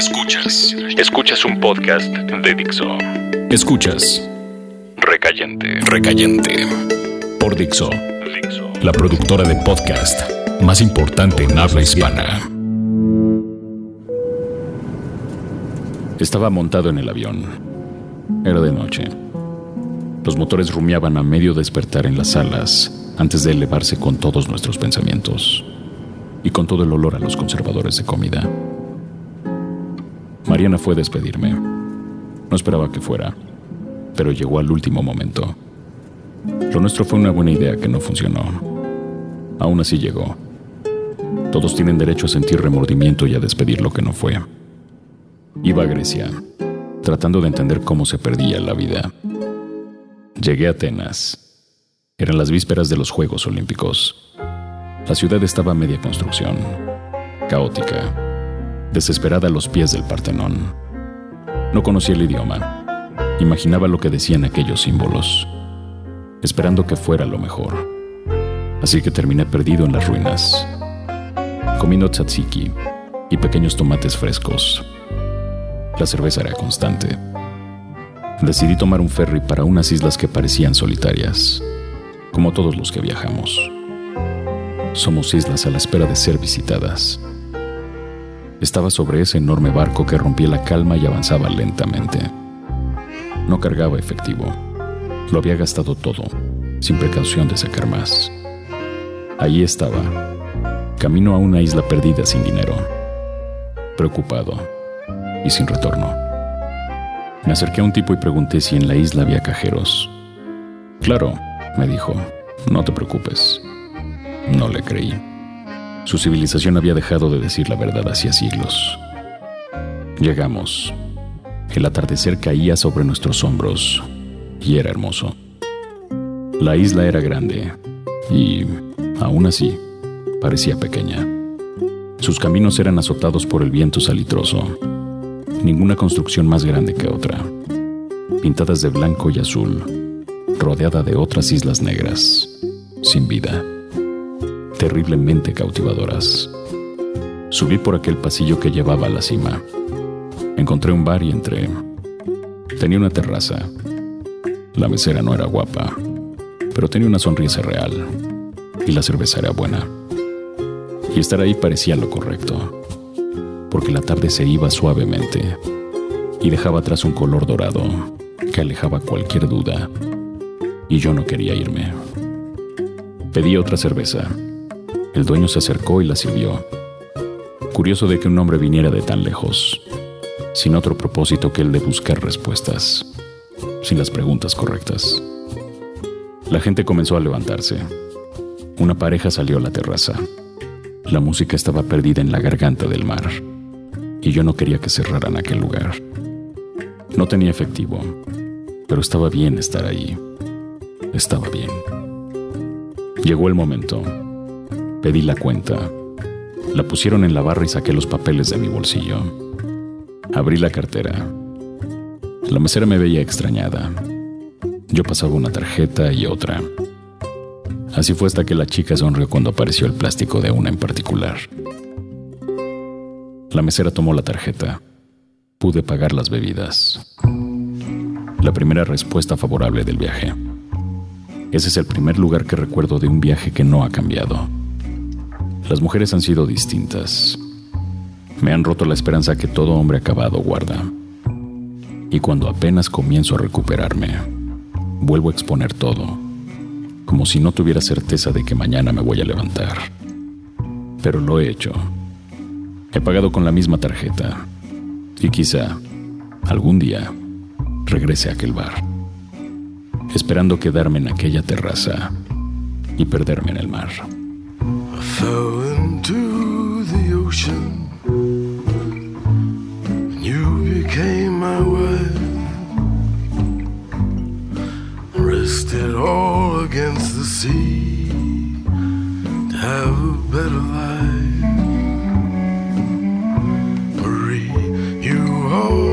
Escuchas. Escuchas un podcast de Dixo. Escuchas. Recayente. Recayente. Por Dixo. La productora de podcast más importante en habla hispana. Estaba montado en el avión. Era de noche. Los motores rumiaban a medio despertar en las salas antes de elevarse con todos nuestros pensamientos y con todo el olor a los conservadores de comida. Mariana fue a despedirme. No esperaba que fuera, pero llegó al último momento. Lo nuestro fue una buena idea que no funcionó. Aún así llegó. Todos tienen derecho a sentir remordimiento y a despedir lo que no fue. Iba a Grecia, tratando de entender cómo se perdía la vida. Llegué a Atenas. Eran las vísperas de los Juegos Olímpicos. La ciudad estaba a media construcción, caótica, desesperada a los pies del Partenón. No conocía el idioma. Imaginaba lo que decían aquellos símbolos, esperando que fuera lo mejor. Así que terminé perdido en las ruinas, comiendo tzatziki y pequeños tomates frescos. La cerveza era constante. Decidí tomar un ferry para unas islas que parecían solitarias, como todos los que viajamos. Somos islas a la espera de ser visitadas. Estaba sobre ese enorme barco que rompía la calma y avanzaba lentamente. No cargaba efectivo. Lo había gastado todo, sin precaución de sacar más. Allí estaba, camino a una isla perdida sin dinero, preocupado y sin retorno. Me acerqué a un tipo y pregunté si en la isla había cajeros. Claro, me dijo, no te preocupes. No le creí. Su civilización había dejado de decir la verdad hacía siglos. Llegamos. El atardecer caía sobre nuestros hombros y era hermoso. La isla era grande y, aún así, parecía pequeña. Sus caminos eran azotados por el viento salitroso. Ninguna construcción más grande que otra. Pintadas de blanco y azul, rodeada de otras islas negras, sin vida terriblemente cautivadoras. Subí por aquel pasillo que llevaba a la cima. Encontré un bar y entré. Tenía una terraza. La mesera no era guapa, pero tenía una sonrisa real. Y la cerveza era buena. Y estar ahí parecía lo correcto, porque la tarde se iba suavemente y dejaba atrás un color dorado que alejaba cualquier duda. Y yo no quería irme. Pedí otra cerveza el dueño se acercó y la sirvió. Curioso de que un hombre viniera de tan lejos, sin otro propósito que el de buscar respuestas, sin las preguntas correctas. La gente comenzó a levantarse. Una pareja salió a la terraza. La música estaba perdida en la garganta del mar, y yo no quería que cerraran aquel lugar. No tenía efectivo, pero estaba bien estar ahí. Estaba bien. Llegó el momento. Pedí la cuenta. La pusieron en la barra y saqué los papeles de mi bolsillo. Abrí la cartera. La mesera me veía extrañada. Yo pasaba una tarjeta y otra. Así fue hasta que la chica sonrió cuando apareció el plástico de una en particular. La mesera tomó la tarjeta. Pude pagar las bebidas. La primera respuesta favorable del viaje. Ese es el primer lugar que recuerdo de un viaje que no ha cambiado. Las mujeres han sido distintas. Me han roto la esperanza que todo hombre acabado guarda. Y cuando apenas comienzo a recuperarme, vuelvo a exponer todo, como si no tuviera certeza de que mañana me voy a levantar. Pero lo he hecho. He pagado con la misma tarjeta. Y quizá, algún día, regrese a aquel bar, esperando quedarme en aquella terraza y perderme en el mar. Sea to have a better life. Marie, you are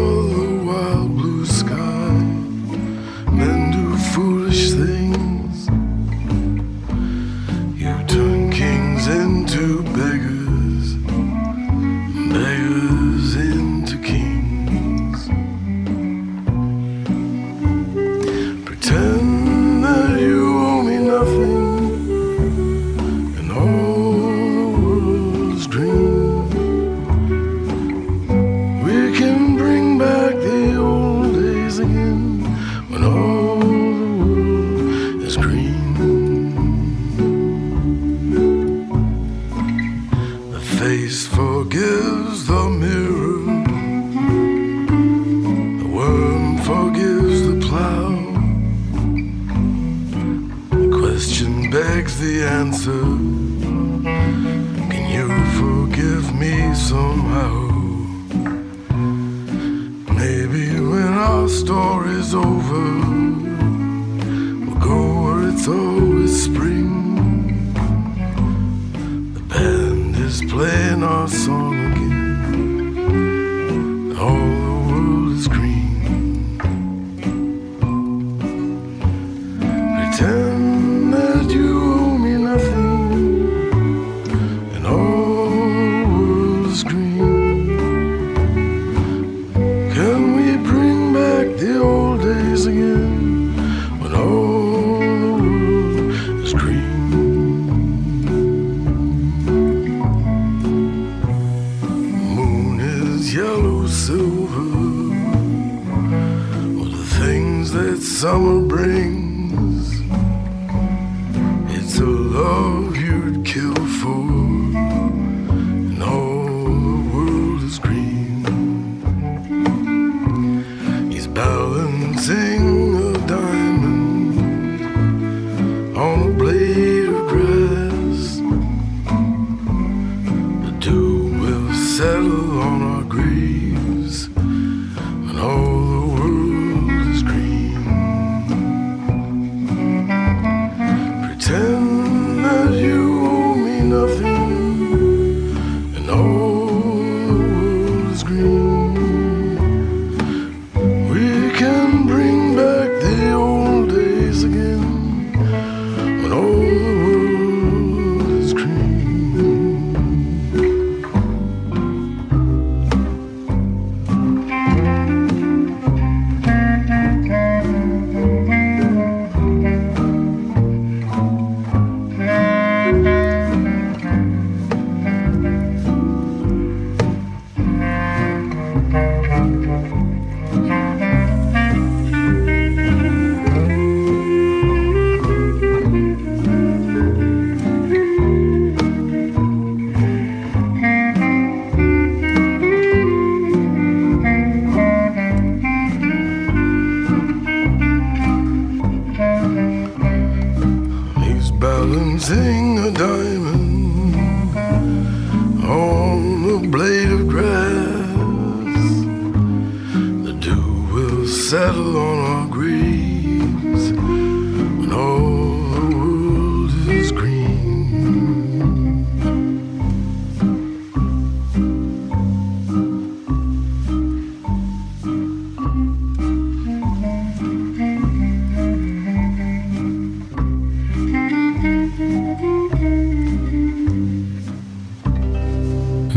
face forgives the mirror. The worm forgives the plow. The question begs the answer. Can you forgive me somehow? Maybe when our story's over, we'll go where it's always spring. summer brings. balancing a diamond on a blade of grass. The dew will settle on our green.